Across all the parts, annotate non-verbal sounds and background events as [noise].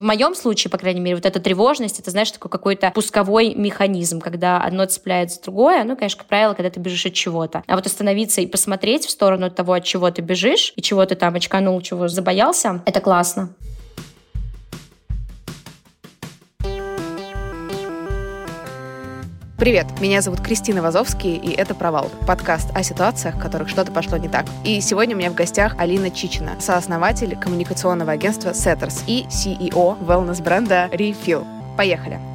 В моем случае, по крайней мере, вот эта тревожность, это, знаешь, такой какой-то пусковой механизм, когда одно цепляется другое, ну, конечно, как правило, когда ты бежишь от чего-то. А вот остановиться и посмотреть в сторону того, от чего ты бежишь, и чего ты там очканул, чего забоялся, это классно. Привет, меня зовут Кристина Вазовский, и это «Провал» — подкаст о ситуациях, в которых что-то пошло не так. И сегодня у меня в гостях Алина Чичина, сооснователь коммуникационного агентства Setters и CEO wellness-бренда Refill. Поехали!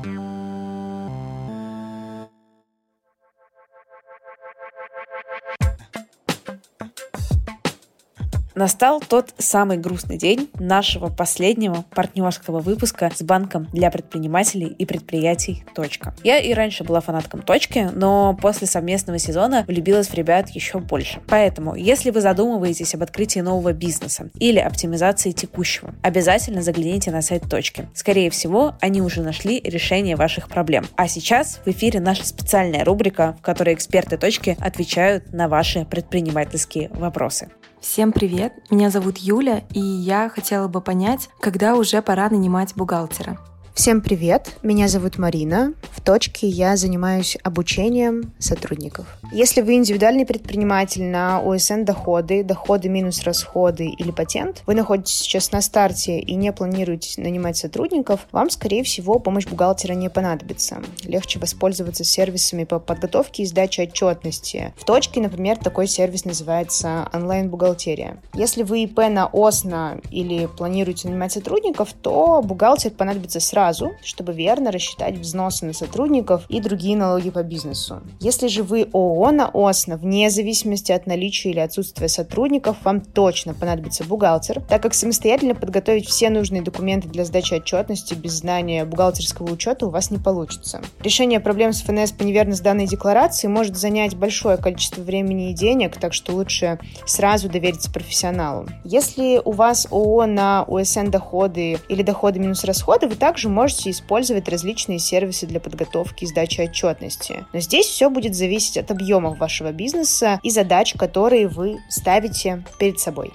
Настал тот самый грустный день нашего последнего партнерского выпуска с банком для предпринимателей и предприятий «Точка». Я и раньше была фанатком «Точки», но после совместного сезона влюбилась в ребят еще больше. Поэтому, если вы задумываетесь об открытии нового бизнеса или оптимизации текущего, обязательно загляните на сайт «Точки». Скорее всего, они уже нашли решение ваших проблем. А сейчас в эфире наша специальная рубрика, в которой эксперты «Точки» отвечают на ваши предпринимательские вопросы. Всем привет! Меня зовут Юля, и я хотела бы понять, когда уже пора нанимать бухгалтера. Всем привет, меня зовут Марина. В точке я занимаюсь обучением сотрудников. Если вы индивидуальный предприниматель на ОСН доходы, доходы минус расходы или патент, вы находитесь сейчас на старте и не планируете нанимать сотрудников, вам, скорее всего, помощь бухгалтера не понадобится. Легче воспользоваться сервисами по подготовке и сдаче отчетности. В точке, например, такой сервис называется онлайн-бухгалтерия. Если вы ИП на ОСНА или планируете нанимать сотрудников, то бухгалтер понадобится сразу сразу, чтобы верно рассчитать взносы на сотрудников и другие налоги по бизнесу. Если же вы ООО на ОСНО, вне зависимости от наличия или отсутствия сотрудников, вам точно понадобится бухгалтер, так как самостоятельно подготовить все нужные документы для сдачи отчетности без знания бухгалтерского учета у вас не получится. Решение проблем с ФНС по неверно сданной декларации может занять большое количество времени и денег, так что лучше сразу довериться профессионалу. Если у вас ООО на УСН доходы или доходы минус расходы, вы также можете использовать различные сервисы для подготовки и сдачи отчетности. Но здесь все будет зависеть от объемов вашего бизнеса и задач, которые вы ставите перед собой.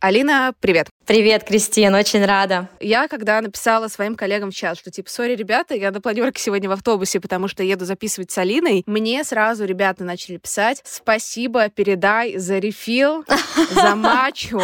Алина, привет! Привет, Кристина, очень рада. Я, когда написала своим коллегам в чат, что типа, сори, ребята, я на планерке сегодня в автобусе, потому что еду записывать с Алиной, мне сразу ребята начали писать, спасибо, передай за рефил, за [laughs] мачо.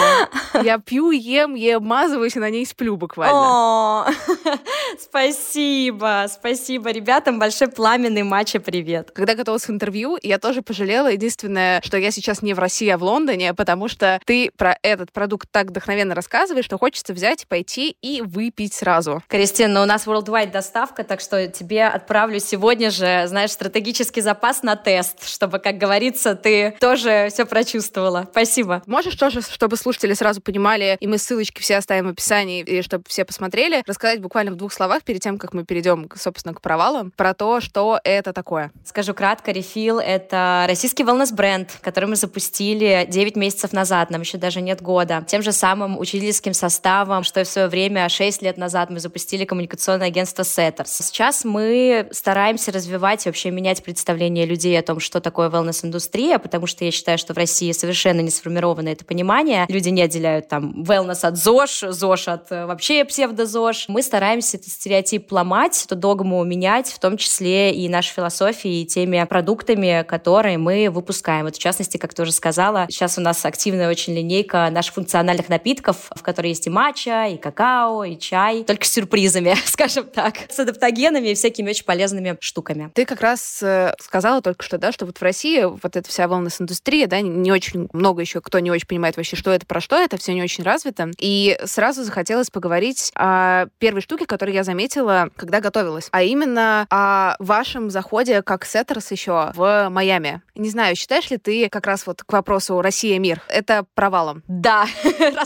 Я пью, ем, я обмазываюсь и на ней сплю буквально. [laughs] спасибо, спасибо ребятам, большой пламенный матча привет. Когда готовилась к интервью, я тоже пожалела. Единственное, что я сейчас не в России, а в Лондоне, потому что ты про этот продукт так вдохновенно рассказываешь, рассказываешь, что хочется взять, пойти и выпить сразу. Кристина, у нас worldwide доставка, так что тебе отправлю сегодня же, знаешь, стратегический запас на тест, чтобы, как говорится, ты тоже все прочувствовала. Спасибо. Можешь тоже, чтобы слушатели сразу понимали, и мы ссылочки все оставим в описании, и чтобы все посмотрели, рассказать буквально в двух словах перед тем, как мы перейдем, собственно, к провалам, про то, что это такое. Скажу кратко, Refill — это российский wellness бренд, который мы запустили 9 месяцев назад, нам еще даже нет года. Тем же самым учили руководительским составом, что в свое время, 6 лет назад, мы запустили коммуникационное агентство Setters. Сейчас мы стараемся развивать и вообще менять представление людей о том, что такое wellness-индустрия, потому что я считаю, что в России совершенно не сформировано это понимание. Люди не отделяют там wellness от ЗОЖ, ЗОЖ от э, вообще псевдозож. Мы стараемся этот стереотип ломать, эту догму менять, в том числе и нашей философией, и теми продуктами, которые мы выпускаем. Вот в частности, как ты уже сказала, сейчас у нас активная очень линейка наших функциональных напитков, в которой есть и матча, и какао, и чай, только с сюрпризами, [laughs] скажем так, с адаптогенами и всякими очень полезными штуками. Ты как раз э, сказала только что, да, что вот в России вот эта вся wellness-индустрия, да, не очень много еще кто не очень понимает вообще, что это, про что это, все не очень развито. И сразу захотелось поговорить о первой штуке, которую я заметила, когда готовилась, а именно о вашем заходе как сеттерс еще в Майами. Не знаю, считаешь ли ты как раз вот к вопросу «Россия-мир» это провалом? Да, [laughs]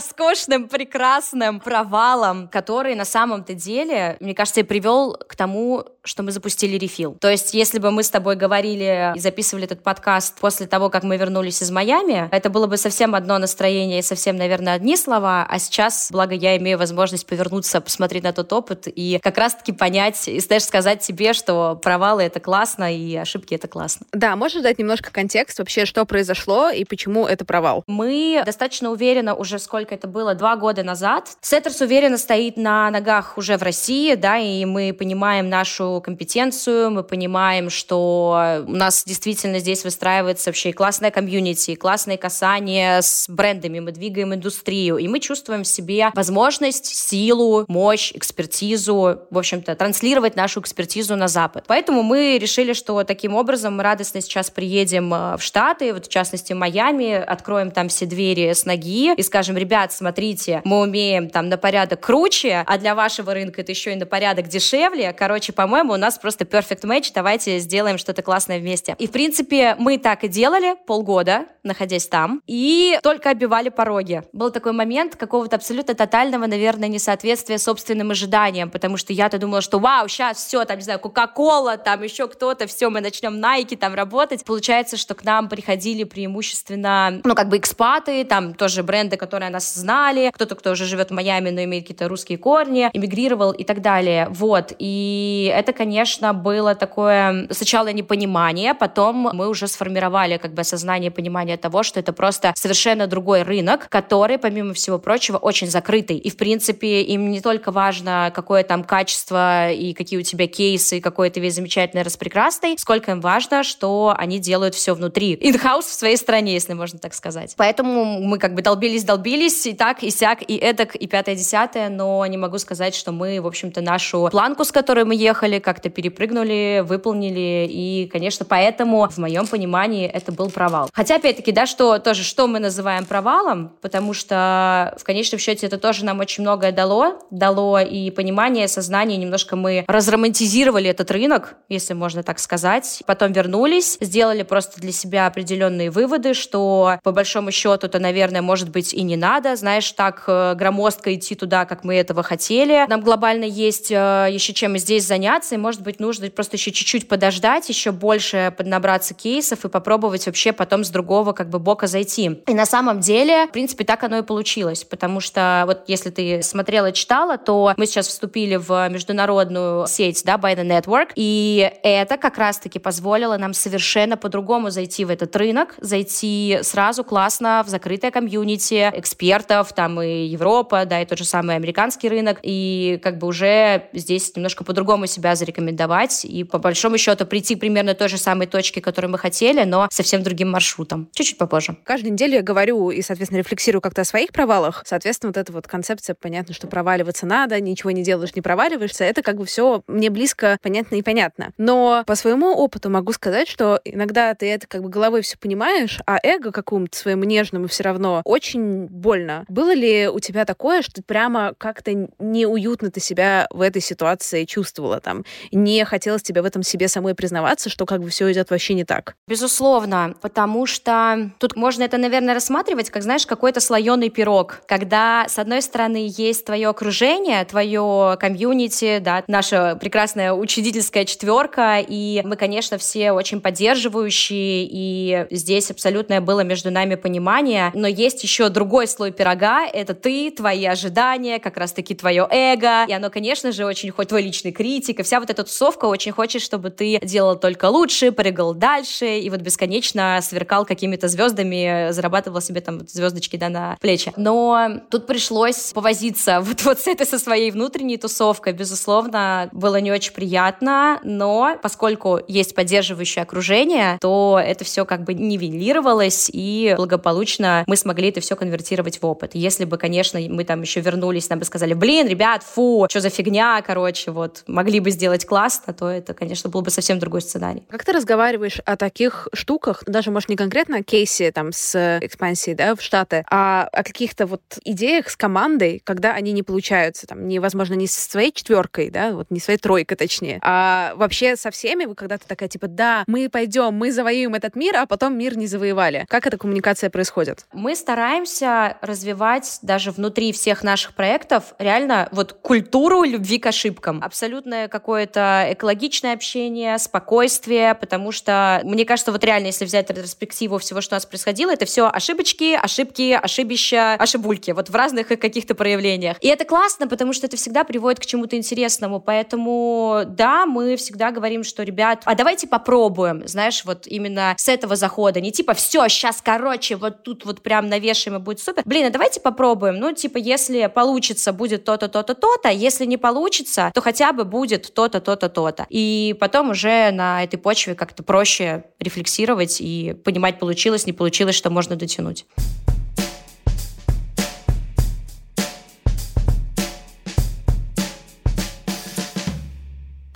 роскошным, прекрасным провалом, который на самом-то деле, мне кажется, и привел к тому, что мы запустили рефил. То есть, если бы мы с тобой говорили и записывали этот подкаст после того, как мы вернулись из Майами, это было бы совсем одно настроение и совсем, наверное, одни слова, а сейчас, благо я имею возможность повернуться, посмотреть на тот опыт и как раз-таки понять, и знаешь, сказать тебе, что провалы — это классно, и ошибки — это классно. Да, можешь дать немножко контекст вообще, что произошло и почему это провал? Мы достаточно уверенно уже, сколько это было, два года назад. SETTERS уверенно стоит на ногах уже в России, да, и мы понимаем нашу компетенцию, мы понимаем, что у нас действительно здесь выстраивается вообще классная комьюнити, классные касания с брендами, мы двигаем индустрию, и мы чувствуем в себе возможность, силу, мощь, экспертизу, в общем-то, транслировать нашу экспертизу на Запад. Поэтому мы решили, что таким образом мы радостно сейчас приедем э, в Штаты, вот в частности Майами, откроем там все двери с ноги и скажем, ребят, смотрите, мы умеем там на порядок круче, а для вашего рынка это еще и на порядок дешевле. Короче, по-моему, у нас просто perfect match, давайте сделаем что-то классное вместе. И, в принципе, мы так и делали полгода, находясь там, и только оббивали пороги. Был такой момент какого-то абсолютно тотального, наверное, несоответствия собственным ожиданиям, потому что я-то думала, что вау, сейчас все, там, не знаю, Кока-Кола, там еще кто-то, все, мы начнем Nike там работать. Получается, что к нам приходили преимущественно, ну, как бы экспаты, там тоже бренды, которые нас знали, кто-то, кто уже живет в Майами, но имеет какие-то русские корни, эмигрировал и так далее. Вот. И это, конечно, было такое сначала непонимание, потом мы уже сформировали как бы осознание, понимание того, что это просто совершенно другой рынок, который, помимо всего прочего, очень закрытый. И, в принципе, им не только важно, какое там качество и какие у тебя кейсы, какой ты весь замечательный, распрекрасный, сколько им важно, что они делают все внутри. In-house в своей стране, если можно так сказать. Поэтому мы как бы долбились-долбились, и так, и сяк, и эдак, и пятое-десятое, но не могу сказать, что мы, в общем-то, нашу планку, с которой мы ехали, как-то перепрыгнули, выполнили, и, конечно, поэтому, в моем понимании, это был провал. Хотя, опять-таки, да, что тоже, что мы называем провалом, потому что в конечном счете это тоже нам очень многое дало, дало и понимание, сознание, немножко мы разромантизировали этот рынок, если можно так сказать, потом вернулись, сделали просто для себя определенные выводы, что по большому счету это, наверное, может быть и не надо, знаешь, так э, громоздко идти туда, как мы этого хотели. Нам глобально есть э, еще чем здесь заняться, может быть, нужно просто еще чуть-чуть подождать, еще больше поднабраться кейсов и попробовать вообще потом с другого как бы бока зайти. И на самом деле, в принципе, так оно и получилось, потому что вот если ты смотрела, читала, то мы сейчас вступили в международную сеть, да, By the Network, и это как раз-таки позволило нам совершенно по-другому зайти в этот рынок, зайти сразу классно в закрытое комьюнити экспертов, там и Европа, да, и тот же самый американский рынок, и как бы уже здесь немножко по-другому себя зарекомендовать рекомендовать и по большому счету прийти примерно той же самой точке, которую мы хотели, но совсем другим маршрутом. Чуть-чуть попозже. Каждую неделю я говорю и, соответственно, рефлексирую как-то о своих провалах. Соответственно, вот эта вот концепция, понятно, что проваливаться надо, ничего не делаешь, не проваливаешься, это как бы все мне близко, понятно и понятно. Но по своему опыту могу сказать, что иногда ты это как бы головой все понимаешь, а эго какому-то своему нежному все равно очень больно. Было у тебя такое, что прямо как-то неуютно ты себя в этой ситуации чувствовала там? не хотелось тебе в этом себе самой признаваться, что как бы все идет вообще не так. Безусловно, потому что тут можно это, наверное, рассматривать как, знаешь, какой-то слоеный пирог, когда, с одной стороны, есть твое окружение, твое комьюнити, да, наша прекрасная учредительская четверка, и мы, конечно, все очень поддерживающие, и здесь абсолютное было между нами понимание. Но есть еще другой слой пирога, это ты, твои ожидания, как раз-таки твое эго, и оно, конечно же, очень хоть твой личный критик, и вся вот эта тусовка очень хочет, чтобы ты делал только лучше, прыгал дальше, и вот бесконечно сверкал какими-то звездами, зарабатывал себе там звездочки, да, на плечи. Но тут пришлось повозиться [laughs] вот, вот с этой со своей внутренней тусовкой, безусловно, было не очень приятно, но поскольку есть поддерживающее окружение, то это все как бы нивелировалось, и благополучно мы смогли это все конвертировать в опыт. Если бы, конечно, мы там еще вернулись, нам бы сказали, блин, ребят, фу, что за фигня, короче, вот, могли бы сделать классно, то это, конечно, был бы совсем другой сценарий. Как ты разговариваешь о таких штуках, даже, может, не конкретно о кейсе там с экспансией, да, в Штаты, а о каких-то вот идеях с командой, когда они не получаются, там, невозможно, не со своей четверкой, да, вот не своей тройкой, точнее, а вообще со всеми, вы когда-то такая, типа, да, мы пойдем, мы завоюем этот мир, а потом мир не завоевали. Как эта коммуникация происходит? Мы стараемся развивать даже внутри всех наших проектов реально вот культуру любви к ошибкам. Абсолютное какое-то экологичное общение, спокойствие, потому что, мне кажется, вот реально, если взять ретроспективу всего, что у нас происходило, это все ошибочки, ошибки, ошибища, ошибульки, вот в разных каких-то проявлениях. И это классно, потому что это всегда приводит к чему-то интересному, поэтому, да, мы всегда говорим, что, ребят, а давайте попробуем, знаешь, вот именно с этого захода, не типа, все, сейчас, короче, вот тут вот прям навешаем и будет супер. Блин, а давайте попробуем, ну, типа, если получится, будет то-то, то-то, то-то, если не получится, то хотя бы будет то-то, то-то, то-то. И потом уже на этой почве как-то проще рефлексировать и понимать, получилось, не получилось, что можно дотянуть.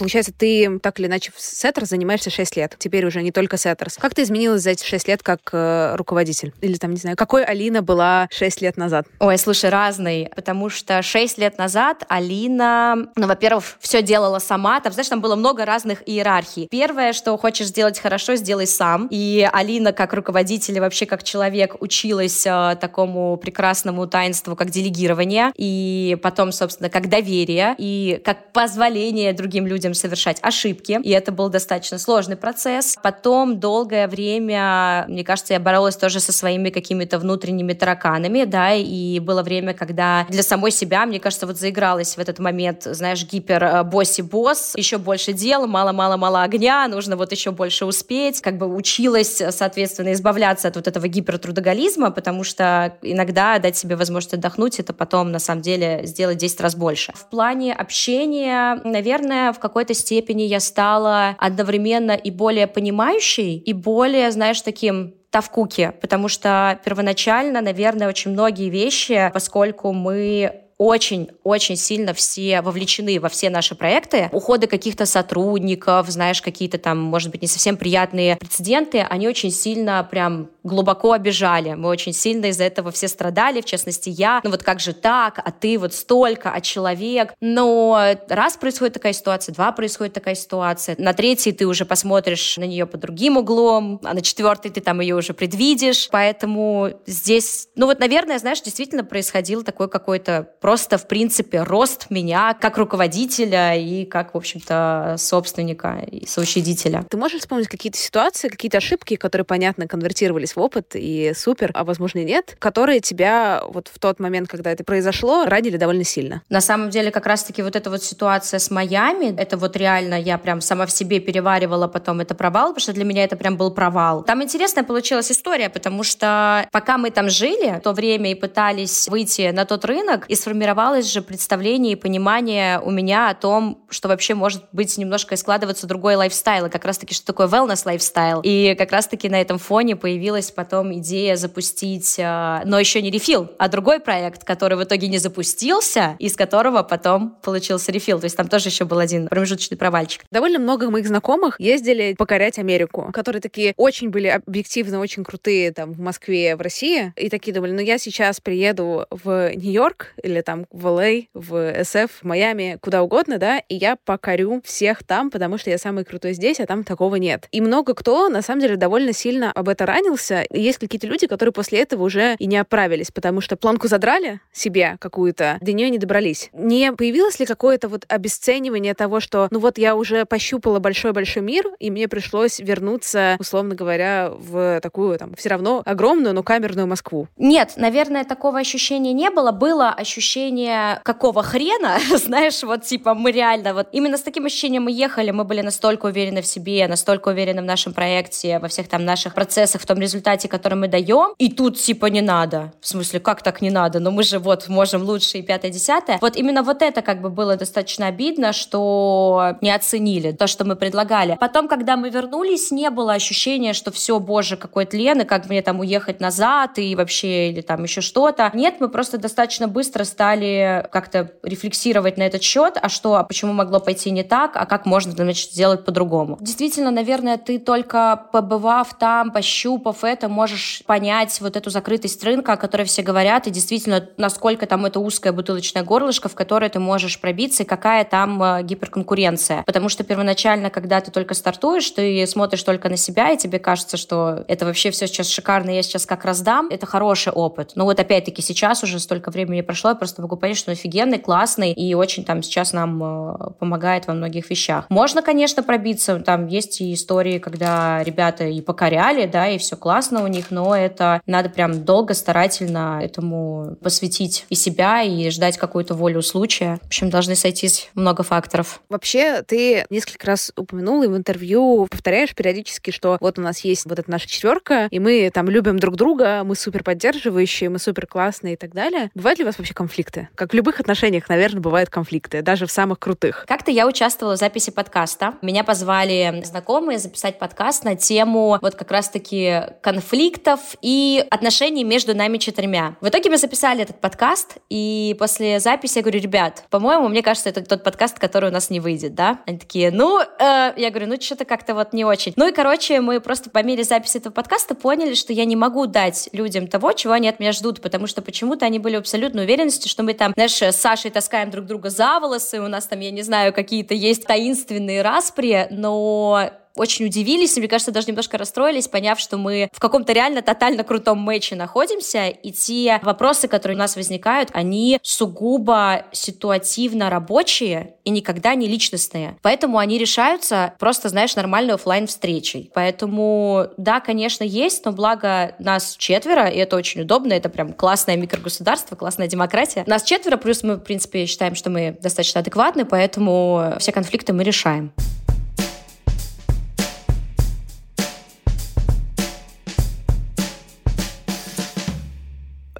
Получается, ты так или иначе в SETTERS занимаешься 6 лет. Теперь уже не только SETTERS. Как ты изменилась за эти 6 лет как э, руководитель? Или там, не знаю, какой Алина была 6 лет назад? Ой, слушай, разной. Потому что 6 лет назад Алина, ну, во-первых, все делала сама. Там, знаешь, там было много разных иерархий. Первое, что хочешь сделать хорошо, сделай сам. И Алина, как руководитель и вообще как человек, училась э, такому прекрасному таинству, как делегирование. И потом, собственно, как доверие. И как позволение другим людям людям совершать ошибки, и это был достаточно сложный процесс. Потом долгое время, мне кажется, я боролась тоже со своими какими-то внутренними тараканами, да, и было время, когда для самой себя, мне кажется, вот заигралась в этот момент, знаешь, гипер э, босси-босс, еще больше дел, мало-мало-мало огня, нужно вот еще больше успеть, как бы училась, соответственно, избавляться от вот этого гипертрудоголизма, потому что иногда дать себе возможность отдохнуть, это потом, на самом деле, сделать 10 раз больше. В плане общения, наверное, в какой какой-то степени я стала одновременно и более понимающей, и более, знаешь, таким тавкуки, потому что первоначально, наверное, очень многие вещи, поскольку мы очень-очень сильно все вовлечены во все наши проекты. Уходы каких-то сотрудников, знаешь, какие-то там, может быть, не совсем приятные прецеденты, они очень сильно прям глубоко обижали. Мы очень сильно из-за этого все страдали, в частности, я. Ну вот как же так, а ты вот столько, а человек. Но раз происходит такая ситуация, два происходит такая ситуация, на третий ты уже посмотришь на нее под другим углом, а на четвертый ты там ее уже предвидишь. Поэтому здесь, ну вот, наверное, знаешь, действительно происходил такой какой-то просто, в принципе, рост меня как руководителя и как, в общем-то, собственника и соучредителя. Ты можешь вспомнить какие-то ситуации, какие-то ошибки, которые, понятно, конвертировались в опыт и супер, а возможно и нет, которые тебя вот в тот момент, когда это произошло, ранили довольно сильно? На самом деле, как раз-таки вот эта вот ситуация с Майами, это вот реально я прям сама в себе переваривала потом это провал, потому что для меня это прям был провал. Там интересная получилась история, потому что пока мы там жили, в то время и пытались выйти на тот рынок и сформировалось же представление и понимание у меня о том, что вообще может быть немножко складываться другой lifestyle, и как раз-таки, что такое wellness lifestyle. И как раз-таки на этом фоне появилась потом идея запустить, э, но еще не re-feel, а другой проект, который в итоге не запустился, из которого потом получился re-feel. То есть там тоже еще был один промежуточный провальчик. Довольно много моих знакомых ездили покорять Америку, которые такие очень были объективно очень крутые там в Москве, в России, и такие думали, ну я сейчас приеду в Нью-Йорк или там в LA, в SF, в Майами, куда угодно, да, и я покорю всех там, потому что я самый крутой здесь, а там такого нет. И много кто, на самом деле, довольно сильно об это ранился, заниматься. Есть какие-то люди, которые после этого уже и не оправились, потому что планку задрали себе какую-то, до нее не добрались. Не появилось ли какое-то вот обесценивание того, что, ну вот я уже пощупала большой-большой мир, и мне пришлось вернуться, условно говоря, в такую там все равно огромную, но камерную Москву? Нет, наверное, такого ощущения не было. Было ощущение какого хрена, [laughs] знаешь, вот типа мы реально вот именно с таким ощущением мы ехали, мы были настолько уверены в себе, настолько уверены в нашем проекте, во всех там наших процессах, в том результате, который мы даем, и тут типа не надо. В смысле, как так не надо? Но мы же вот можем лучше и пятое, десятое. Вот именно вот это как бы было достаточно обидно, что не оценили то, что мы предлагали. Потом, когда мы вернулись, не было ощущения, что все, боже, какой тлен, и как мне там уехать назад, и вообще, или там еще что-то. Нет, мы просто достаточно быстро стали как-то рефлексировать на этот счет, а что, а почему могло пойти не так, а как можно, значит, сделать по-другому. Действительно, наверное, ты только побывав там, пощупав это, можешь понять вот эту закрытость рынка, о которой все говорят, и действительно, насколько там это узкое бутылочное горлышко, в которое ты можешь пробиться, и какая там э, гиперконкуренция. Потому что первоначально, когда ты только стартуешь, ты смотришь только на себя, и тебе кажется, что это вообще все сейчас шикарно, я сейчас как раздам. Это хороший опыт. Но вот опять-таки сейчас уже столько времени прошло, я просто могу понять, что он офигенный, классный, и очень там сейчас нам э, помогает во многих вещах. Можно, конечно, пробиться. Там есть и истории, когда ребята и покоряли, да, и все классно у них, но это надо прям долго, старательно этому посвятить и себя, и ждать какую-то волю случая. В общем, должны сойтись много факторов. Вообще, ты несколько раз упомянул и в интервью повторяешь периодически, что вот у нас есть вот эта наша четверка, и мы там любим друг друга, мы супер поддерживающие, мы супер классные и так далее. Бывают ли у вас вообще конфликты? Как в любых отношениях, наверное, бывают конфликты, даже в самых крутых. Как-то я участвовала в записи подкаста. Меня позвали знакомые записать подкаст на тему вот как раз-таки конфликтов и отношений между нами четырьмя. В итоге мы записали этот подкаст, и после записи я говорю, ребят, по-моему, мне кажется, это тот подкаст, который у нас не выйдет, да? Они такие, ну, э, я говорю, ну, что-то как-то вот не очень. Ну и, короче, мы просто по мере записи этого подкаста поняли, что я не могу дать людям того, чего они от меня ждут, потому что почему-то они были абсолютно уверенности, что мы там, знаешь, с Сашей таскаем друг друга за волосы, у нас там, я не знаю, какие-то есть таинственные распри, но очень удивились, и, мне кажется, даже немножко расстроились, поняв, что мы в каком-то реально тотально крутом матче находимся, и те вопросы, которые у нас возникают, они сугубо ситуативно рабочие и никогда не личностные. Поэтому они решаются просто, знаешь, нормальной офлайн встречей. Поэтому, да, конечно, есть, но благо нас четверо, и это очень удобно, это прям классное микрогосударство, классная демократия. Нас четверо, плюс мы, в принципе, считаем, что мы достаточно адекватны, поэтому все конфликты мы решаем.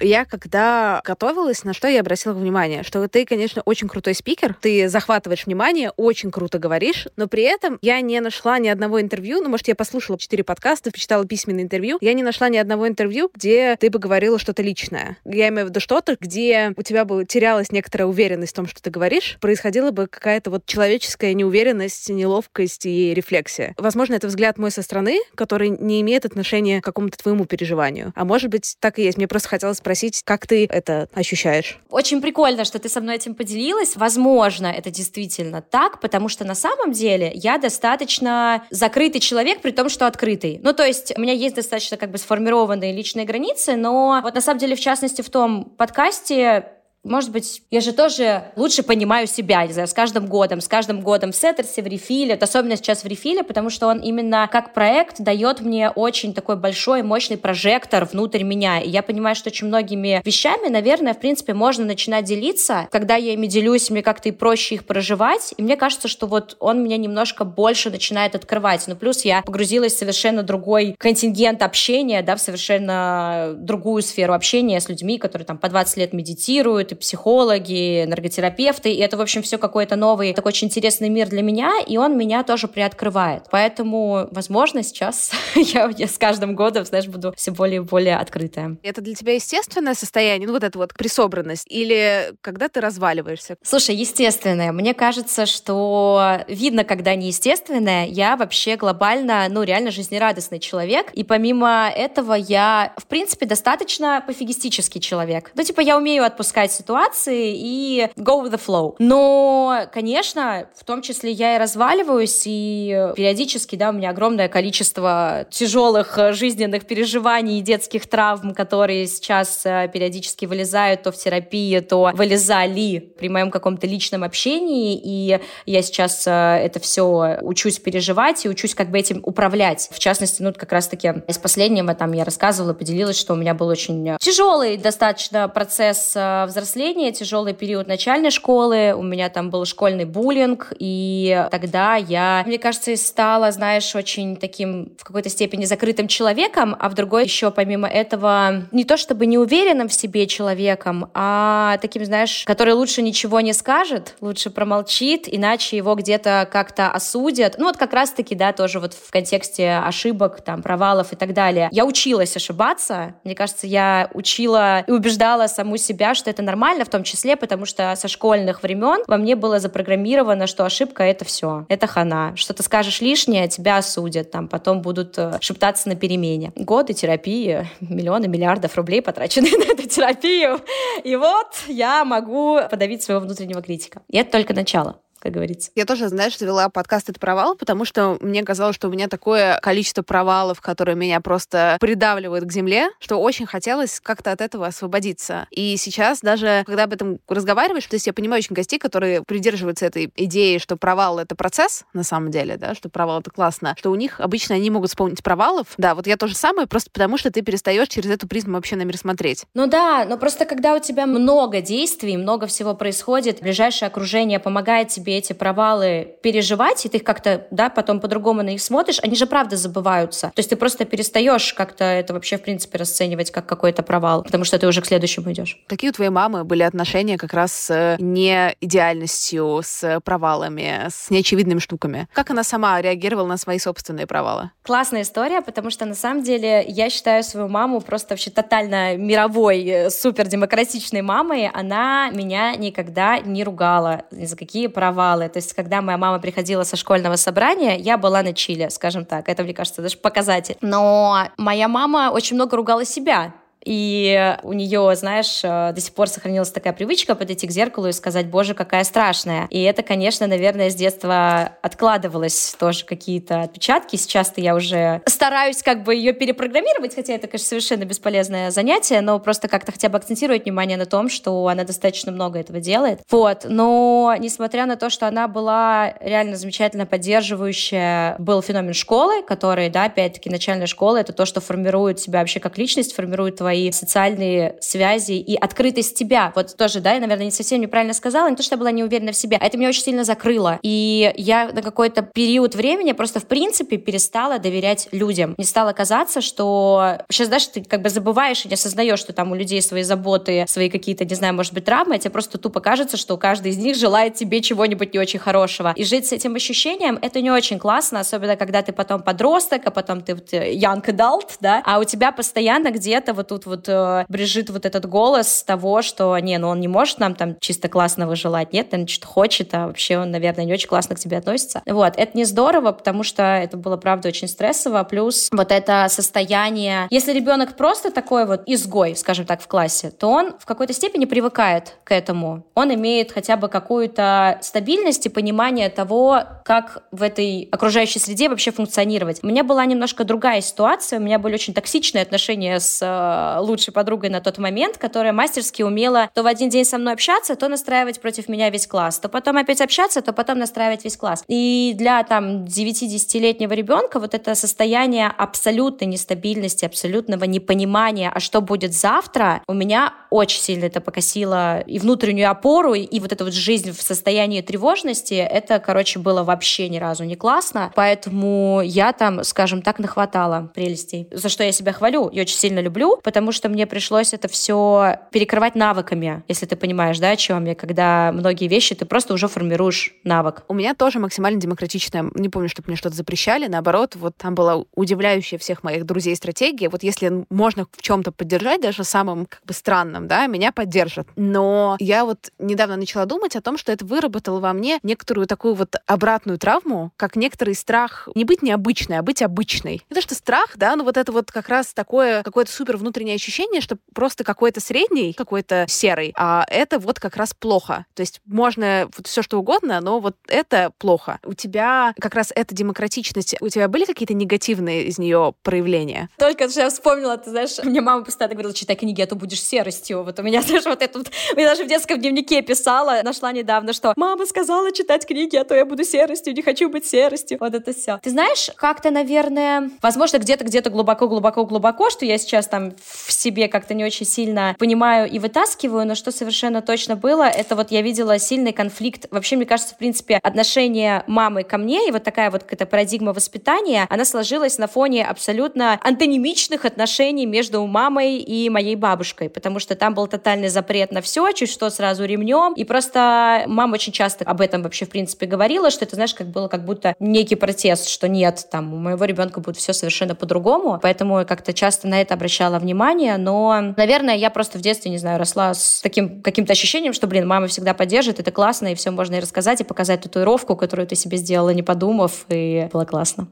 Я когда готовилась, на что я обратила внимание, что ты, конечно, очень крутой спикер, ты захватываешь внимание, очень круто говоришь, но при этом я не нашла ни одного интервью, ну, может, я послушала четыре подкаста, почитала письменное интервью, я не нашла ни одного интервью, где ты бы говорила что-то личное. Я имею в виду что-то, где у тебя бы терялась некоторая уверенность в том, что ты говоришь, происходила бы какая-то вот человеческая неуверенность, неловкость и рефлексия. Возможно, это взгляд мой со стороны, который не имеет отношения к какому-то твоему переживанию. А может быть, так и есть. Мне просто хотелось спросить, спросить, как ты это ощущаешь. Очень прикольно, что ты со мной этим поделилась. Возможно, это действительно так, потому что на самом деле я достаточно закрытый человек, при том, что открытый. Ну, то есть у меня есть достаточно как бы сформированные личные границы, но вот на самом деле, в частности, в том подкасте может быть, я же тоже лучше понимаю себя, не знаю, с каждым годом, с каждым годом в Сеттерсе, в Рефиле, особенно сейчас в Рефиле, потому что он именно как проект дает мне очень такой большой, мощный прожектор внутрь меня. И я понимаю, что очень многими вещами, наверное, в принципе, можно начинать делиться. Когда я ими делюсь, мне как-то и проще их проживать. И мне кажется, что вот он меня немножко больше начинает открывать. Ну, плюс я погрузилась в совершенно другой контингент общения, да, в совершенно другую сферу общения с людьми, которые там по 20 лет медитируют, и психологи, энерготерапевты, и это, в общем, все какой-то новый, такой очень интересный мир для меня, и он меня тоже приоткрывает. Поэтому, возможно, сейчас [laughs] я, я с каждым годом, знаешь, буду все более и более открытая. Это для тебя естественное состояние, ну вот эта вот присобранность, или когда ты разваливаешься? Слушай, естественное. Мне кажется, что видно, когда неестественное. Я вообще глобально, ну, реально жизнерадостный человек, и помимо этого я, в принципе, достаточно пофигистический человек. Ну, типа, я умею отпускать ситуации и go with the flow. Но, конечно, в том числе я и разваливаюсь, и периодически, да, у меня огромное количество тяжелых жизненных переживаний и детских травм, которые сейчас э, периодически вылезают то в терапии, то вылезали при моем каком-то личном общении, и я сейчас э, это все учусь переживать и учусь как бы этим управлять. В частности, ну, как раз-таки из последнего там я рассказывала, поделилась, что у меня был очень тяжелый достаточно процесс э, взросления, тяжелый период начальной школы, у меня там был школьный буллинг, и тогда я, мне кажется, стала, знаешь, очень таким в какой-то степени закрытым человеком, а в другой еще помимо этого не то чтобы неуверенным в себе человеком, а таким, знаешь, который лучше ничего не скажет, лучше промолчит, иначе его где-то как-то осудят. Ну вот как раз-таки, да, тоже вот в контексте ошибок, там, провалов и так далее. Я училась ошибаться. Мне кажется, я учила и убеждала саму себя, что это нормально, в том числе, потому что со школьных времен во мне было запрограммировано, что ошибка — это все, это хана. Что ты скажешь лишнее, тебя осудят, там, потом будут э, шептаться на перемене. Годы терапии, [laughs] миллионы, миллиардов рублей потрачены [laughs] на эту терапию. И вот я могу подавить своего внутреннего критика. И это только начало как говорится. Я тоже, знаешь, завела подкаст «Это провал», потому что мне казалось, что у меня такое количество провалов, которые меня просто придавливают к земле, что очень хотелось как-то от этого освободиться. И сейчас даже, когда об этом разговариваешь, то есть я понимаю очень гостей, которые придерживаются этой идеи, что провал — это процесс, на самом деле, да, что провал — это классно, что у них обычно они могут вспомнить провалов. Да, вот я то же самое, просто потому что ты перестаешь через эту призму вообще на мир смотреть. Ну да, но просто когда у тебя много действий, много всего происходит, ближайшее окружение помогает тебе эти провалы переживать, и ты их как-то, да, потом по-другому на них смотришь, они же правда забываются. То есть ты просто перестаешь как-то это вообще, в принципе, расценивать как какой-то провал, потому что ты уже к следующему идешь. Какие у твоей мамы были отношения как раз с неидеальностью, с провалами, с неочевидными штуками? Как она сама реагировала на свои собственные провалы? Классная история, потому что на самом деле я считаю свою маму просто вообще тотально мировой, э, супер демократичной мамой. Она меня никогда не ругала ни за какие провалы провалы. То есть, когда моя мама приходила со школьного собрания, я была на чиле, скажем так. Это, мне кажется, даже показатель. Но моя мама очень много ругала себя. И у нее, знаешь, э, до сих пор сохранилась такая привычка подойти к зеркалу и сказать, боже, какая страшная. И это, конечно, наверное, с детства откладывалось тоже какие-то отпечатки. Сейчас-то я уже стараюсь как бы ее перепрограммировать, хотя это, конечно, совершенно бесполезное занятие, но просто как-то хотя бы акцентировать внимание на том, что она достаточно много этого делает. Вот. Но несмотря на то, что она была реально замечательно поддерживающая, был феномен школы, который, да, опять-таки, начальная школа — это то, что формирует тебя вообще как личность, формирует твои твои социальные связи и открытость тебя. Вот тоже, да, я, наверное, не совсем неправильно сказала, не то, что я была не уверена в себе, а это меня очень сильно закрыло. И я на какой-то период времени просто, в принципе, перестала доверять людям. Не стало казаться, что сейчас, даже ты как бы забываешь и не осознаешь, что там у людей свои заботы, свои какие-то, не знаю, может быть, травмы, а тебе просто тупо кажется, что каждый из них желает тебе чего-нибудь не очень хорошего. И жить с этим ощущением, это не очень классно, особенно когда ты потом подросток, а потом ты вот э, young adult, да, а у тебя постоянно где-то вот тут вот э, брежит вот этот голос того, что, не, ну он не может нам там чисто классно выжелать, нет, он что-то хочет, а вообще он, наверное, не очень классно к тебе относится. Вот, это не здорово, потому что это было, правда, очень стрессово, плюс вот это состояние, если ребенок просто такой вот изгой, скажем так, в классе, то он в какой-то степени привыкает к этому. Он имеет хотя бы какую-то стабильность и понимание того, как в этой окружающей среде вообще функционировать. У меня была немножко другая ситуация, у меня были очень токсичные отношения с э, лучшей подругой на тот момент, которая мастерски умела то в один день со мной общаться, то настраивать против меня весь класс, то потом опять общаться, то потом настраивать весь класс. И для там 9-10-летнего ребенка вот это состояние абсолютной нестабильности, абсолютного непонимания, а что будет завтра, у меня очень сильно это покосило и внутреннюю опору, и вот эта вот жизнь в состоянии тревожности, это, короче, было вообще ни разу не классно, поэтому я там, скажем так, нахватала прелестей, за что я себя хвалю и очень сильно люблю, потому потому что мне пришлось это все перекрывать навыками, если ты понимаешь, да, о чем я, когда многие вещи ты просто уже формируешь навык. У меня тоже максимально демократичная, не помню, чтобы мне что-то запрещали, наоборот, вот там была удивляющая всех моих друзей стратегия, вот если можно в чем-то поддержать, даже самым как бы странным, да, меня поддержат. Но я вот недавно начала думать о том, что это выработало во мне некоторую такую вот обратную травму, как некоторый страх не быть необычной, а быть обычной. Не то, что страх, да, но вот это вот как раз такое какое-то супер внутреннее ощущение, что просто какой-то средний, какой-то серый, а это вот как раз плохо. То есть можно вот все что угодно, но вот это плохо. У тебя как раз эта демократичность, у тебя были какие-то негативные из нее проявления? Только что я вспомнила, ты знаешь, мне мама постоянно говорила, читай книги, а то будешь серостью. Вот у меня, [laughs] знаешь, вот это вот, я даже в детском дневнике писала, нашла недавно, что мама сказала читать книги, а то я буду серостью, не хочу быть серостью. Вот это все. Ты знаешь, как-то, наверное, возможно, где-то, где-то глубоко-глубоко-глубоко, что я сейчас там в себе как-то не очень сильно понимаю и вытаскиваю, но что совершенно точно было, это вот я видела сильный конфликт. Вообще, мне кажется, в принципе, отношение мамы ко мне и вот такая вот какая-то парадигма воспитания, она сложилась на фоне абсолютно антонимичных отношений между мамой и моей бабушкой, потому что там был тотальный запрет на все, чуть что сразу ремнем, и просто мама очень часто об этом вообще, в принципе, говорила, что это, знаешь, как было как будто некий протест, что нет, там, у моего ребенка будет все совершенно по-другому, поэтому я как-то часто на это обращала внимание, но, наверное, я просто в детстве, не знаю, росла с таким каким-то ощущением, что, блин, мама всегда поддержит, это классно, и все можно и рассказать, и показать татуировку, которую ты себе сделала, не подумав, и было классно.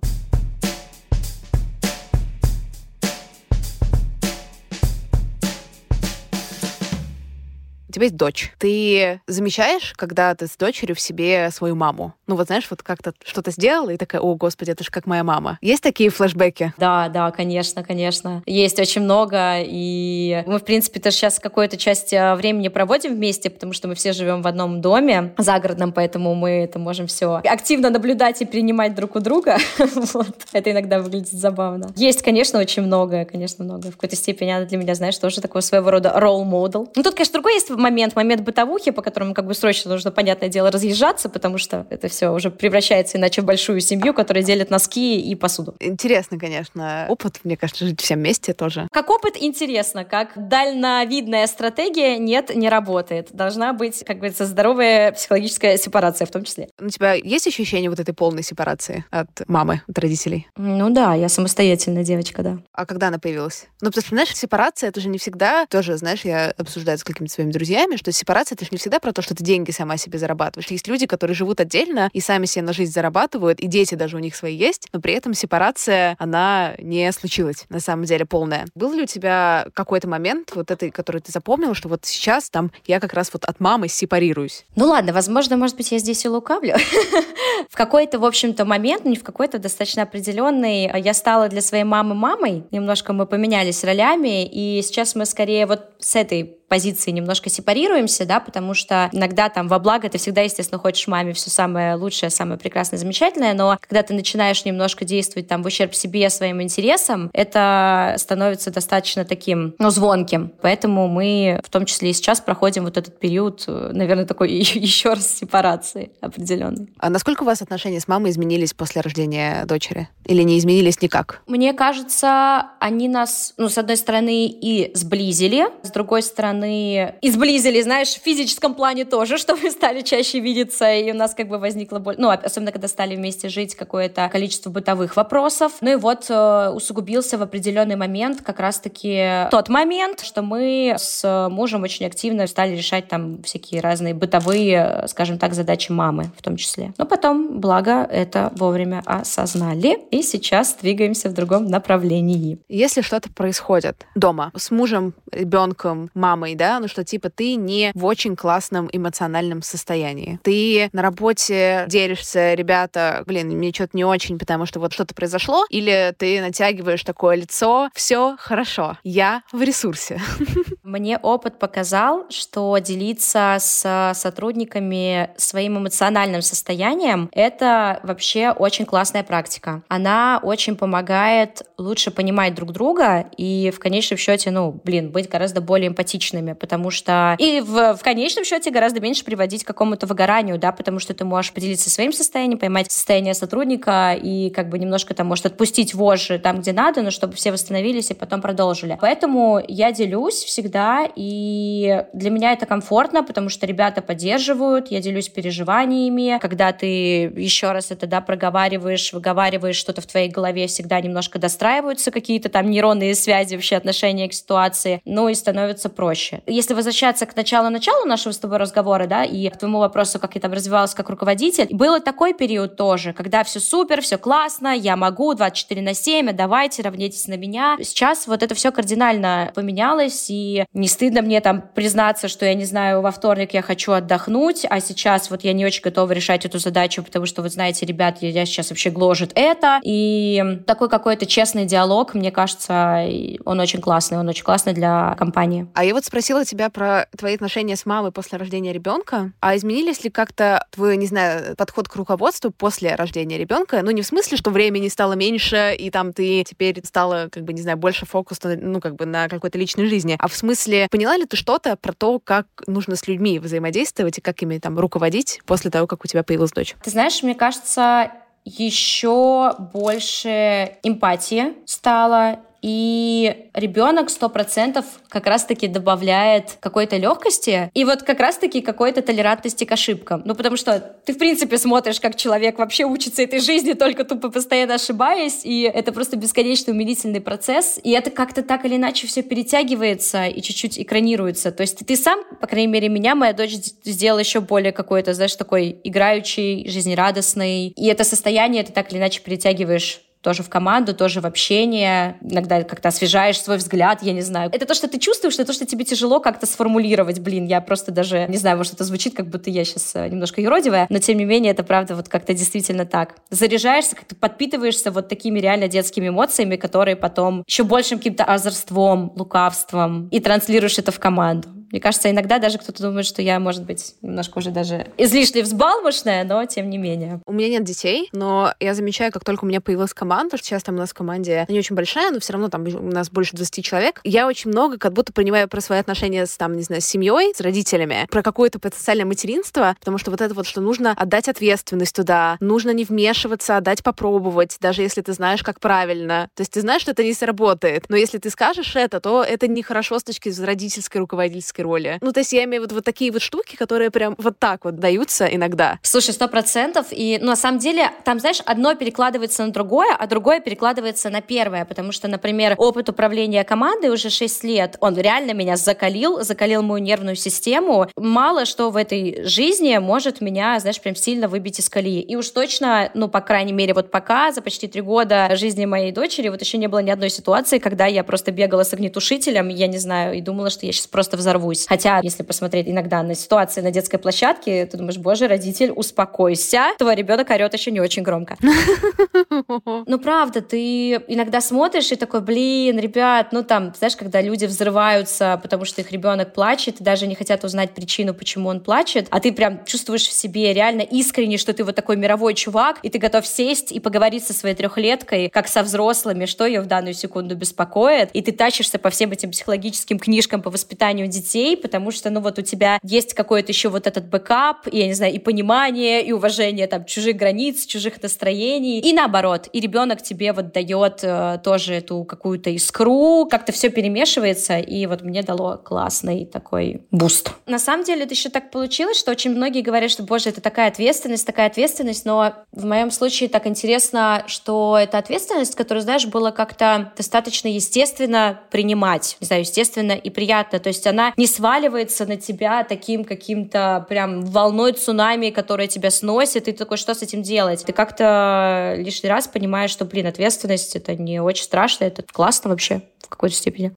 У тебя есть дочь. Ты замечаешь, когда ты с дочерью в себе свою маму? Ну вот знаешь, вот как-то что-то сделала и такая, о, господи, это же как моя мама. Есть такие флешбеки? Да, да, конечно, конечно. Есть очень много, и мы, в принципе, тоже сейчас какую-то часть э, времени проводим вместе, потому что мы все живем в одном доме загородном, поэтому мы это можем все активно наблюдать и принимать друг у друга. [laughs] вот. Это иногда выглядит забавно. Есть, конечно, очень многое, конечно, много. В какой-то степени она для меня, знаешь, тоже такой своего рода ролл-модел. Ну, тут, конечно, другой есть момент, момент бытовухи, по которому как бы срочно нужно, понятное дело, разъезжаться, потому что это все уже превращается иначе в большую семью, которая делит носки и посуду. Интересно, конечно. Опыт, мне кажется, жить всем вместе тоже. Как опыт интересно, как дальновидная стратегия нет, не работает. Должна быть, как говорится, здоровая психологическая сепарация в том числе. У тебя есть ощущение вот этой полной сепарации от мамы, от родителей? Ну да, я самостоятельная девочка, да. А когда она появилась? Ну, потому что, знаешь, сепарация, это же не всегда, тоже, знаешь, я обсуждаю с какими-то своими друзьями, друзьями, что сепарация — это же не всегда про то, что ты деньги сама себе зарабатываешь. Есть люди, которые живут отдельно и сами себе на жизнь зарабатывают, и дети даже у них свои есть, но при этом сепарация, она не случилась, на самом деле, полная. Был ли у тебя какой-то момент, вот этой, который ты запомнил, что вот сейчас там я как раз вот от мамы сепарируюсь? Ну ладно, возможно, может быть, я здесь и лукавлю. [laughs] В какой-то, в общем-то, момент, ну не в какой-то достаточно определенный, я стала для своей мамы мамой, немножко мы поменялись ролями, и сейчас мы скорее вот с этой позиции немножко сепарируемся, да, потому что иногда там во благо ты всегда, естественно, хочешь маме все самое лучшее, самое прекрасное, замечательное, но когда ты начинаешь немножко действовать там в ущерб себе, своим интересам, это становится достаточно таким, ну, звонким. Поэтому мы в том числе и сейчас проходим вот этот период, наверное, такой [laughs] еще раз сепарации определенной. А насколько у вас отношения с мамой изменились после рождения дочери? Или не изменились никак? Мне кажется, они нас, ну, с одной стороны, и сблизили, с другой стороны, стороны, изблизили, знаешь, в физическом плане тоже, [laughs] что мы стали чаще видеться, и у нас как бы возникло боль, ну, особенно когда стали вместе жить, какое-то количество бытовых вопросов. Ну и вот э, усугубился в определенный момент как раз-таки тот момент, что мы с мужем очень активно стали решать там всякие разные бытовые, скажем так, задачи мамы в том числе. Но потом, благо, это вовремя осознали, и сейчас двигаемся в другом направлении. Если что-то происходит дома с мужем, ребенком, мамой, мамой, да, ну что типа ты не в очень классном эмоциональном состоянии. Ты на работе делишься, ребята, блин, мне что-то не очень, потому что вот что-то произошло, или ты натягиваешь такое лицо, все хорошо, я в ресурсе. [laughs] Мне опыт показал, что делиться с сотрудниками своим эмоциональным состоянием — это вообще очень классная практика. Она очень помогает лучше понимать друг друга и в конечном счете, ну, блин, быть гораздо более эмпатичными потому что и в, в конечном счете гораздо меньше приводить к какому-то выгоранию, да, потому что ты можешь поделиться своим состоянием, поймать состояние сотрудника и как бы немножко там, может, отпустить вожжи там, где надо, но чтобы все восстановились и потом продолжили. Поэтому я делюсь всегда среда, и для меня это комфортно, потому что ребята поддерживают, я делюсь переживаниями, когда ты еще раз это, да, проговариваешь, выговариваешь что-то в твоей голове, всегда немножко достраиваются какие-то там нейронные связи, вообще отношения к ситуации, ну и становится проще. Если возвращаться к началу-началу нашего с тобой разговора, да, и к твоему вопросу, как я там развивалась как руководитель, был такой период тоже, когда все супер, все классно, я могу 24 на 7, давайте, равняйтесь на меня. Сейчас вот это все кардинально поменялось, и не стыдно мне там признаться, что я не знаю, во вторник я хочу отдохнуть, а сейчас вот я не очень готова решать эту задачу, потому что, вы знаете, ребят, я сейчас вообще гложет это, и такой какой-то честный диалог, мне кажется, он очень классный, он очень классный для компании. А я вот спросила тебя про твои отношения с мамой после рождения ребенка, а изменились ли как-то твой, не знаю, подход к руководству после рождения ребенка? Ну, не в смысле, что времени стало меньше, и там ты теперь стала, как бы, не знаю, больше фокус, ну, как бы на какой-то личной жизни, а в смысле, поняла ли ты что-то про то, как нужно с людьми взаимодействовать и как ими там руководить после того, как у тебя появилась дочь? Ты знаешь, мне кажется, еще больше эмпатии стало и ребенок сто процентов как раз-таки добавляет какой-то легкости и вот как раз-таки какой-то толерантности к ошибкам. Ну, потому что ты, в принципе, смотришь, как человек вообще учится этой жизни, только тупо постоянно ошибаясь, и это просто бесконечный умилительный процесс, и это как-то так или иначе все перетягивается и чуть-чуть экранируется. То есть ты сам, по крайней мере, меня моя дочь сделала еще более какой-то, знаешь, такой играющий, жизнерадостный, и это состояние ты так или иначе перетягиваешь тоже в команду, тоже в общение, иногда как-то освежаешь свой взгляд, я не знаю. Это то, что ты чувствуешь, это то, что тебе тяжело как-то сформулировать. Блин, я просто даже, не знаю, может, это звучит, как будто я сейчас э, немножко юродивая, но тем не менее, это правда вот как-то действительно так. Заряжаешься, как-то подпитываешься вот такими реально детскими эмоциями, которые потом еще большим каким-то озорством, лукавством, и транслируешь это в команду. Мне кажется, иногда даже кто-то думает, что я, может быть, немножко уже даже излишне взбалмошная, но тем не менее. У меня нет детей, но я замечаю, как только у меня появилась команда, что сейчас там у нас в команде не очень большая, но все равно там у нас больше 20 человек, я очень много как будто принимаю про свои отношения с, там, не знаю, с семьей, с родителями, про какое-то потенциальное материнство, потому что вот это вот, что нужно отдать ответственность туда, нужно не вмешиваться, а дать попробовать, даже если ты знаешь, как правильно. То есть ты знаешь, что это не сработает, но если ты скажешь это, то это нехорошо с точки зрения родительской, руководительской роли. Ну, то есть я имею в виду вот такие вот штуки, которые прям вот так вот даются иногда. Слушай, сто процентов. И ну, на самом деле там, знаешь, одно перекладывается на другое, а другое перекладывается на первое, потому что, например, опыт управления командой уже 6 лет, он реально меня закалил, закалил мою нервную систему. Мало что в этой жизни может меня, знаешь, прям сильно выбить из колеи. И уж точно, ну, по крайней мере, вот пока, за почти три года жизни моей дочери, вот еще не было ни одной ситуации, когда я просто бегала с огнетушителем, я не знаю, и думала, что я сейчас просто взорвусь боюсь. Хотя, если посмотреть иногда на ситуации на детской площадке, ты думаешь, боже, родитель, успокойся, твой ребенок орет еще не очень громко. [laughs] Ну, правда, ты иногда смотришь и такой, блин, ребят, ну там, знаешь, когда люди взрываются, потому что их ребенок плачет, и даже не хотят узнать причину, почему он плачет, а ты прям чувствуешь в себе реально искренне, что ты вот такой мировой чувак, и ты готов сесть и поговорить со своей трехлеткой, как со взрослыми, что ее в данную секунду беспокоит, и ты тащишься по всем этим психологическим книжкам по воспитанию детей, детей, потому что, ну, вот у тебя есть какой-то еще вот этот backup, и, я не знаю, и понимание, и уважение там чужих границ, чужих настроений, и наоборот, и ребенок тебе вот дает э, тоже эту какую-то искру, как-то все перемешивается, и вот мне дало классный такой boost. На самом деле это еще так получилось, что очень многие говорят, что, боже, это такая ответственность, такая ответственность, но в моем случае так интересно, что это ответственность, которую, знаешь, было как-то достаточно естественно принимать, не знаю, естественно и приятно, то есть она не сваливается на тебя таким каким-то прям волной цунами, которая тебя сносит, и ты такой, что с этим делать? Ты как-то лишний раз понимаешь, что, блин, ответственность — это не очень страшно, это классно вообще в какой-то степени.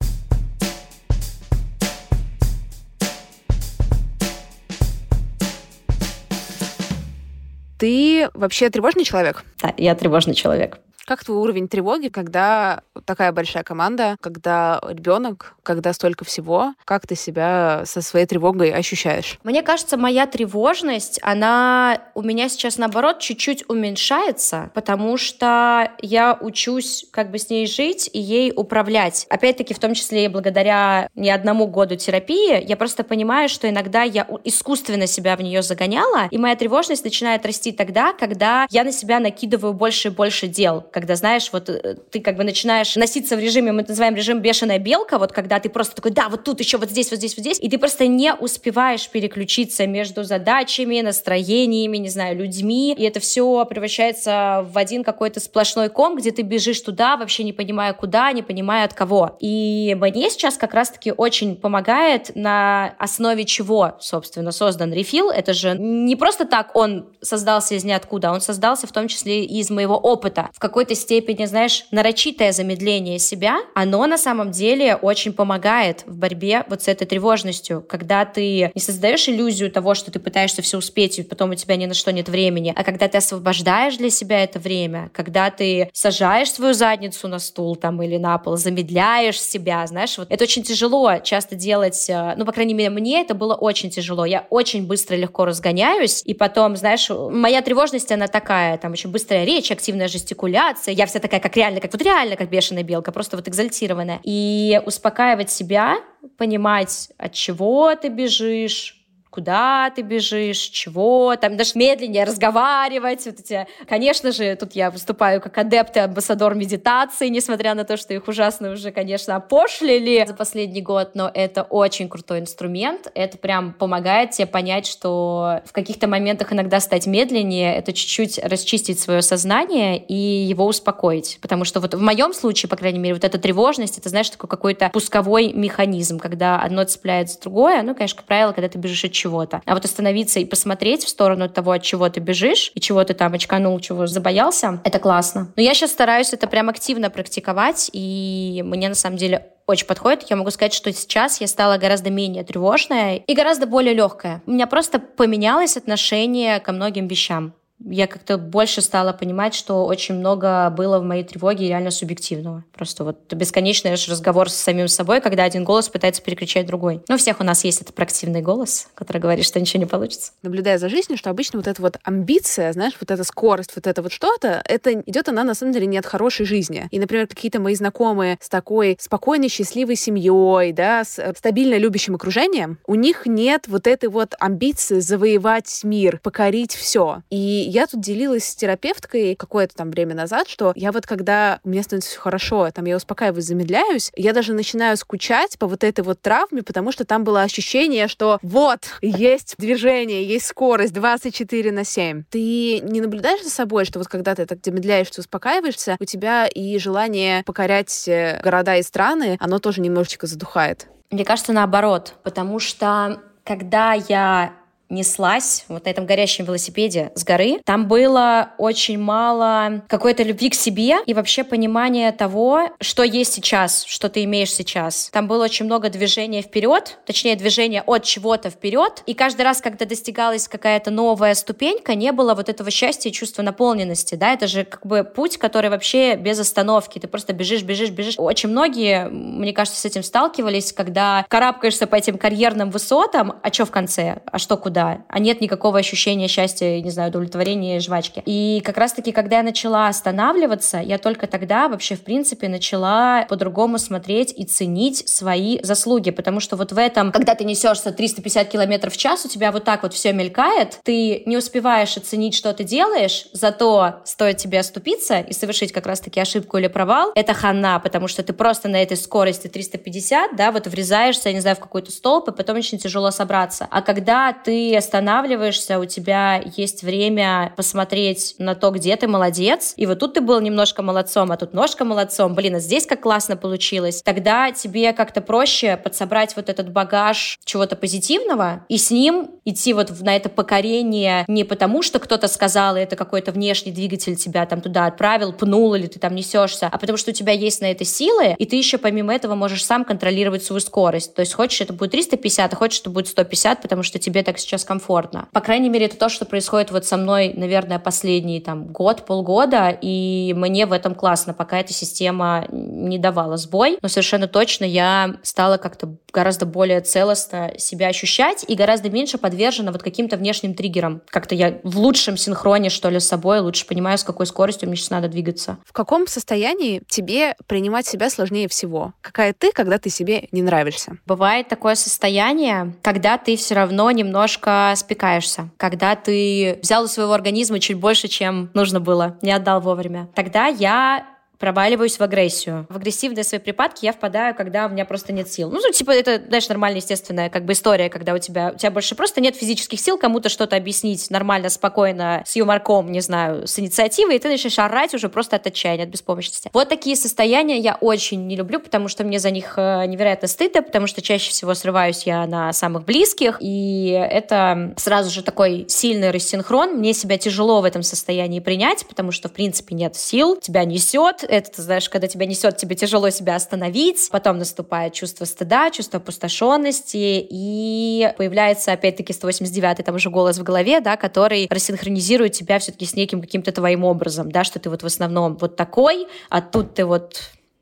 Ты вообще тревожный человек? Да, я тревожный человек. Как твой уровень тревоги, когда такая большая команда, когда ребенок, когда столько всего? Как ты себя со своей тревогой ощущаешь? Мне кажется, моя тревожность, она у меня сейчас, наоборот, чуть-чуть уменьшается, потому что я учусь как бы с ней жить и ей управлять. Опять-таки, в том числе и благодаря не одному году терапии, я просто понимаю, что иногда я искусственно себя в нее загоняла, и моя тревожность начинает расти тогда, когда я на себя накидываю больше и больше дел, когда, знаешь, вот э, ты как бы начинаешь носиться в режиме, мы называем режим бешеная белка, вот когда ты просто такой, да, вот тут еще, вот здесь, вот здесь, вот здесь, и ты просто не успеваешь переключиться между задачами, настроениями, не знаю, людьми, и это все превращается в один какой-то сплошной ком, где ты бежишь туда, вообще не понимая куда, не понимая от кого. И мне сейчас как раз-таки очень помогает на основе чего, собственно, создан рефил. Это же не просто так он создался из ниоткуда, он создался в том числе из моего опыта. В какой-то степени, знаешь, нарочитое замедление себя, оно на самом деле очень помогает в борьбе вот с этой тревожностью, когда ты не создаешь иллюзию того, что ты пытаешься все успеть, и потом у тебя ни на что нет времени, а когда ты освобождаешь для себя это время, когда ты сажаешь свою задницу на стул там или на пол, замедляешь себя, знаешь, вот это очень тяжело часто делать, э, ну, по крайней мере, мне это было очень тяжело. Я очень быстро, легко разгоняюсь, и потом, знаешь, моя тревожность, она такая, там очень быстрая речь, активная жестикуляция, я вся такая, как реально, как вот реально, как бешеная белка, просто вот экзальтированная. И успокаивать себя, понимать, от чего ты бежишь, куда ты бежишь, чего, там даже медленнее разговаривать. Вот эти. Конечно же, тут я выступаю как адепт и амбассадор медитации, несмотря на то, что их ужасно уже, конечно, опошлили за последний год, но это очень крутой инструмент. Это прям помогает тебе понять, что в каких-то моментах иногда стать медленнее, это чуть-чуть расчистить свое сознание и его успокоить. Потому что вот в моем случае, по крайней мере, вот эта тревожность, это, знаешь, такой какой-то пусковой механизм, когда одно цепляется другое. Ну, конечно, как правило, когда ты бежишь от чего-то. А вот остановиться и посмотреть в сторону того, от чего ты бежишь, и чего ты там очканул, чего забоялся, это классно. Но я сейчас стараюсь это прям активно практиковать, и мне на самом деле очень подходит. Я могу сказать, что сейчас я стала гораздо менее тревожная и гораздо более легкая. У меня просто поменялось отношение ко многим вещам я как-то больше стала понимать, что очень много было в моей тревоге реально субъективного. Просто вот бесконечный разговор с самим собой, когда один голос пытается перекричать другой. Ну, у всех у нас есть этот проактивный голос, который говорит, что ничего не получится. Наблюдая за жизнью, что обычно вот эта вот амбиция, знаешь, вот эта скорость, вот это вот что-то, это идет она на самом деле не от хорошей жизни. И, например, какие-то мои знакомые с такой спокойной, счастливой семьей, да, с э, стабильно любящим окружением, у них нет вот этой вот амбиции завоевать мир, покорить все. И я тут делилась с терапевткой какое-то там время назад, что я вот когда меня становится все хорошо, там я успокаиваюсь, замедляюсь, я даже начинаю скучать по вот этой вот травме, потому что там было ощущение, что вот, есть движение, есть скорость 24 на 7. Ты не наблюдаешь за собой, что вот когда ты так замедляешься, успокаиваешься, у тебя и желание покорять э, города и страны, оно тоже немножечко задухает. Мне кажется, наоборот, потому что когда я неслась вот на этом горящем велосипеде с горы, там было очень мало какой-то любви к себе и вообще понимания того, что есть сейчас, что ты имеешь сейчас. Там было очень много движения вперед, точнее движения от чего-то вперед, и каждый раз, когда достигалась какая-то новая ступенька, не было вот этого счастья и чувства наполненности, да, это же как бы путь, который вообще без остановки, ты просто бежишь, бежишь, бежишь. Очень многие, мне кажется, с этим сталкивались, когда карабкаешься по этим карьерным высотам, а что в конце, а что куда, да, а нет никакого ощущения счастья, не знаю, удовлетворения, жвачки. И как раз-таки, когда я начала останавливаться, я только тогда вообще, в принципе, начала по-другому смотреть и ценить свои заслуги, потому что вот в этом, когда ты несешься 350 километров в час, у тебя вот так вот все мелькает, ты не успеваешь оценить, что ты делаешь, зато стоит тебе оступиться и совершить как раз-таки ошибку или провал, это хана, потому что ты просто на этой скорости 350, да, вот врезаешься, я не знаю, в какой-то столб, и потом очень тяжело собраться. А когда ты останавливаешься, у тебя есть время посмотреть на то, где ты молодец, и вот тут ты был немножко молодцом, а тут ножка молодцом, блин, а здесь как классно получилось, тогда тебе как-то проще подсобрать вот этот багаж чего-то позитивного и с ним идти вот на это покорение не потому, что кто-то сказал, и это какой-то внешний двигатель тебя там туда отправил, пнул, или ты там несешься, а потому что у тебя есть на это силы, и ты еще помимо этого можешь сам контролировать свою скорость. То есть хочешь, это будет 350, а хочешь, это будет 150, потому что тебе так сейчас сейчас комфортно. По крайней мере, это то, что происходит вот со мной, наверное, последний там год, полгода, и мне в этом классно, пока эта система не давала сбой. Но совершенно точно я стала как-то гораздо более целостно себя ощущать и гораздо меньше подвержена вот каким-то внешним триггерам. Как-то я в лучшем синхроне, что ли, с собой, лучше понимаю, с какой скоростью мне сейчас надо двигаться. В каком состоянии тебе принимать себя сложнее всего? Какая ты, когда ты себе не нравишься? Бывает такое состояние, когда ты все равно немножко немножко спекаешься, когда ты взял у своего организма чуть больше, чем нужно было, не отдал вовремя. Тогда я проваливаюсь в агрессию. В агрессивные свои припадки я впадаю, когда у меня просто нет сил. Ну, типа, это, знаешь, нормальная, естественная как бы история, когда у тебя, у тебя больше просто нет физических сил кому-то что-то объяснить нормально, спокойно, с юморком, не знаю, с инициативой, и ты начинаешь орать уже просто от отчаяния, от беспомощности. Вот такие состояния я очень не люблю, потому что мне за них э, невероятно стыдно, потому что чаще всего срываюсь я на самых близких, и это сразу же такой сильный рассинхрон. Мне себя тяжело в этом состоянии принять, потому что, в принципе, нет сил, тебя несет, это, ты знаешь, когда тебя несет, тебе тяжело себя остановить, потом наступает чувство стыда, чувство опустошенности, и появляется, опять-таки, 189-й там уже голос в голове, да, который рассинхронизирует тебя все-таки с неким каким-то твоим образом, да, что ты вот в основном вот такой, а тут ты вот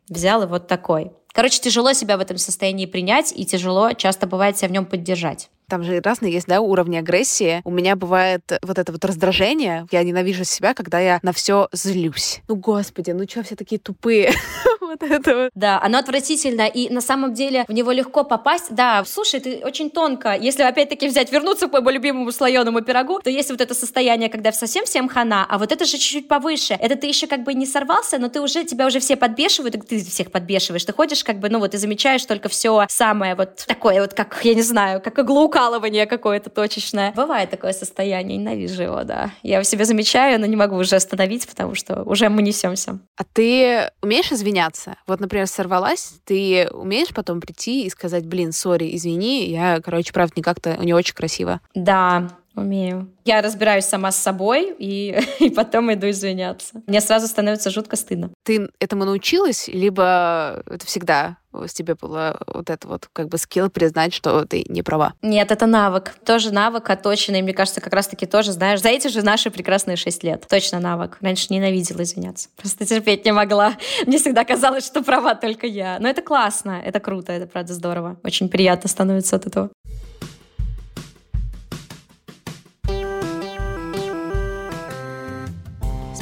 взял и вот такой. Короче, тяжело себя в этом состоянии принять, и тяжело часто бывает себя в нем поддержать. Там же разные есть, да, уровни агрессии. У меня бывает вот это вот раздражение. Я ненавижу себя, когда я на все злюсь. Ну, господи, ну что все такие тупые? [laughs] [laughs] вот это вот. Да, оно отвратительно, и на самом деле в него легко попасть. Да, слушай, ты очень тонко. Если опять-таки взять, вернуться к моему любимому слоеному пирогу, то есть вот это состояние, когда совсем всем хана, а вот это же чуть-чуть повыше. Это ты еще как бы не сорвался, но ты уже, тебя уже все подбешивают, ты всех подбешиваешь. Ты ходишь как бы, ну вот, и замечаешь только все самое вот такое вот, как, я не знаю, как иглоукалывание какое-то точечное. Бывает такое состояние, ненавижу его, да. Я в себе замечаю, но не могу уже остановить, потому что уже мы несемся. А ты умеешь извиняться? Вот, например, сорвалась, ты умеешь потом прийти и сказать, блин, сори, извини, я, короче, правда, не как-то не очень красиво. Да, Умею. Я разбираюсь сама с собой и, [laughs] и потом иду извиняться. Мне сразу становится жутко стыдно. Ты этому научилась, либо это всегда с тебе было вот это вот как бы скилл признать, что ты не права? Нет, это навык. Тоже навык оточенный. Мне кажется, как раз-таки тоже, знаешь, за эти же наши прекрасные шесть лет. Точно навык. Раньше ненавидела извиняться. Просто терпеть не могла. [laughs] Мне всегда казалось, что права только я. Но это классно, это круто, это правда здорово. Очень приятно становится от этого.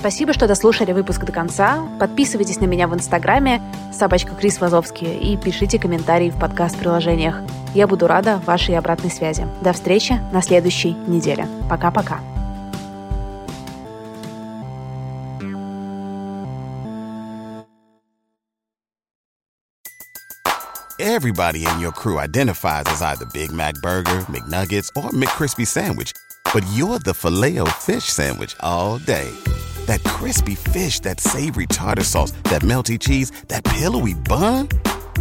Спасибо, что дослушали выпуск до конца. Подписывайтесь на меня в Инстаграме собачка Крис Вазовский и пишите комментарии в подкаст-приложениях. Я буду рада вашей обратной связи. До встречи на следующей неделе. Пока-пока. Everybody in your crew identifies as either Big Mac Burger, McNuggets, or McCrispy Sandwich, but you're the filet fish Sandwich all day. That crispy fish, that savory tartar sauce, that melty cheese, that pillowy bun.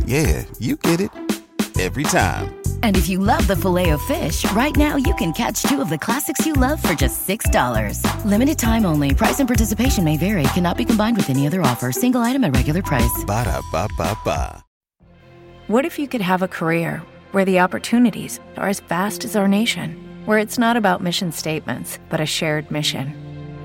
Yeah, you get it every time. And if you love the filet of fish, right now you can catch two of the classics you love for just $6. Limited time only. Price and participation may vary. Cannot be combined with any other offer. Single item at regular price. Ba da ba ba ba. What if you could have a career where the opportunities are as vast as our nation, where it's not about mission statements, but a shared mission?